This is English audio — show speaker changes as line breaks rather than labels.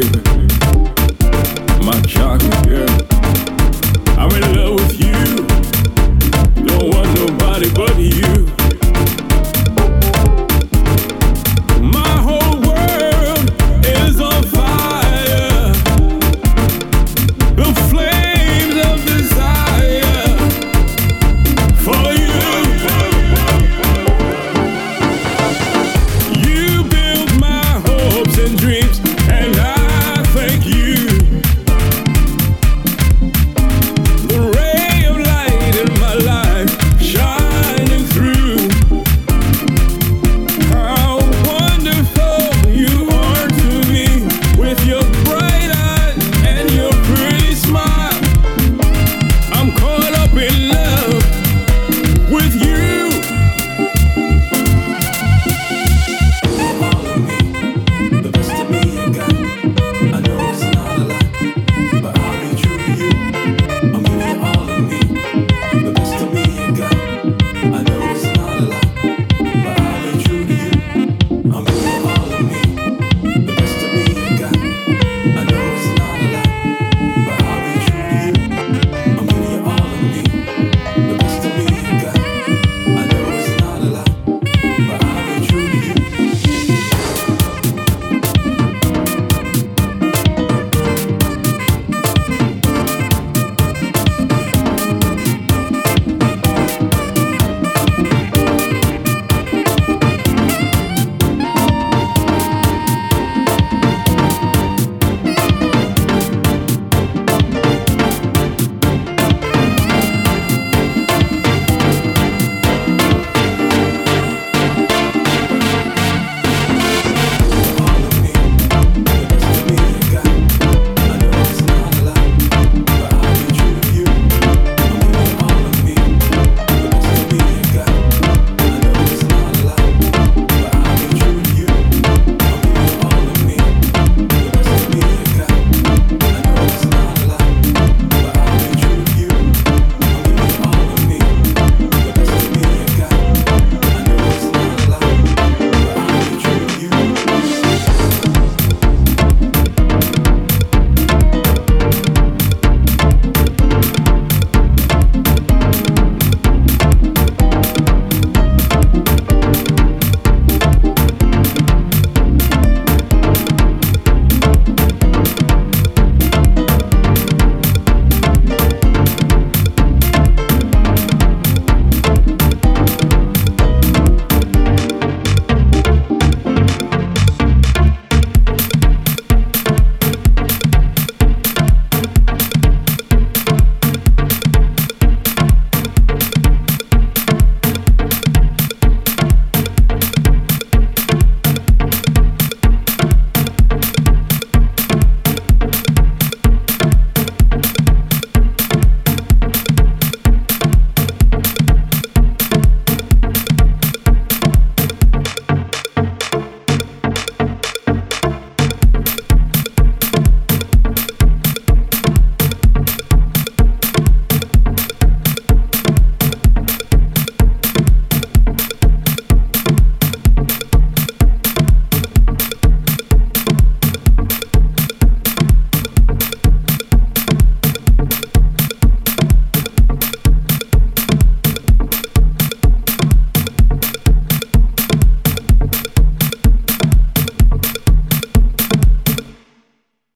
baby.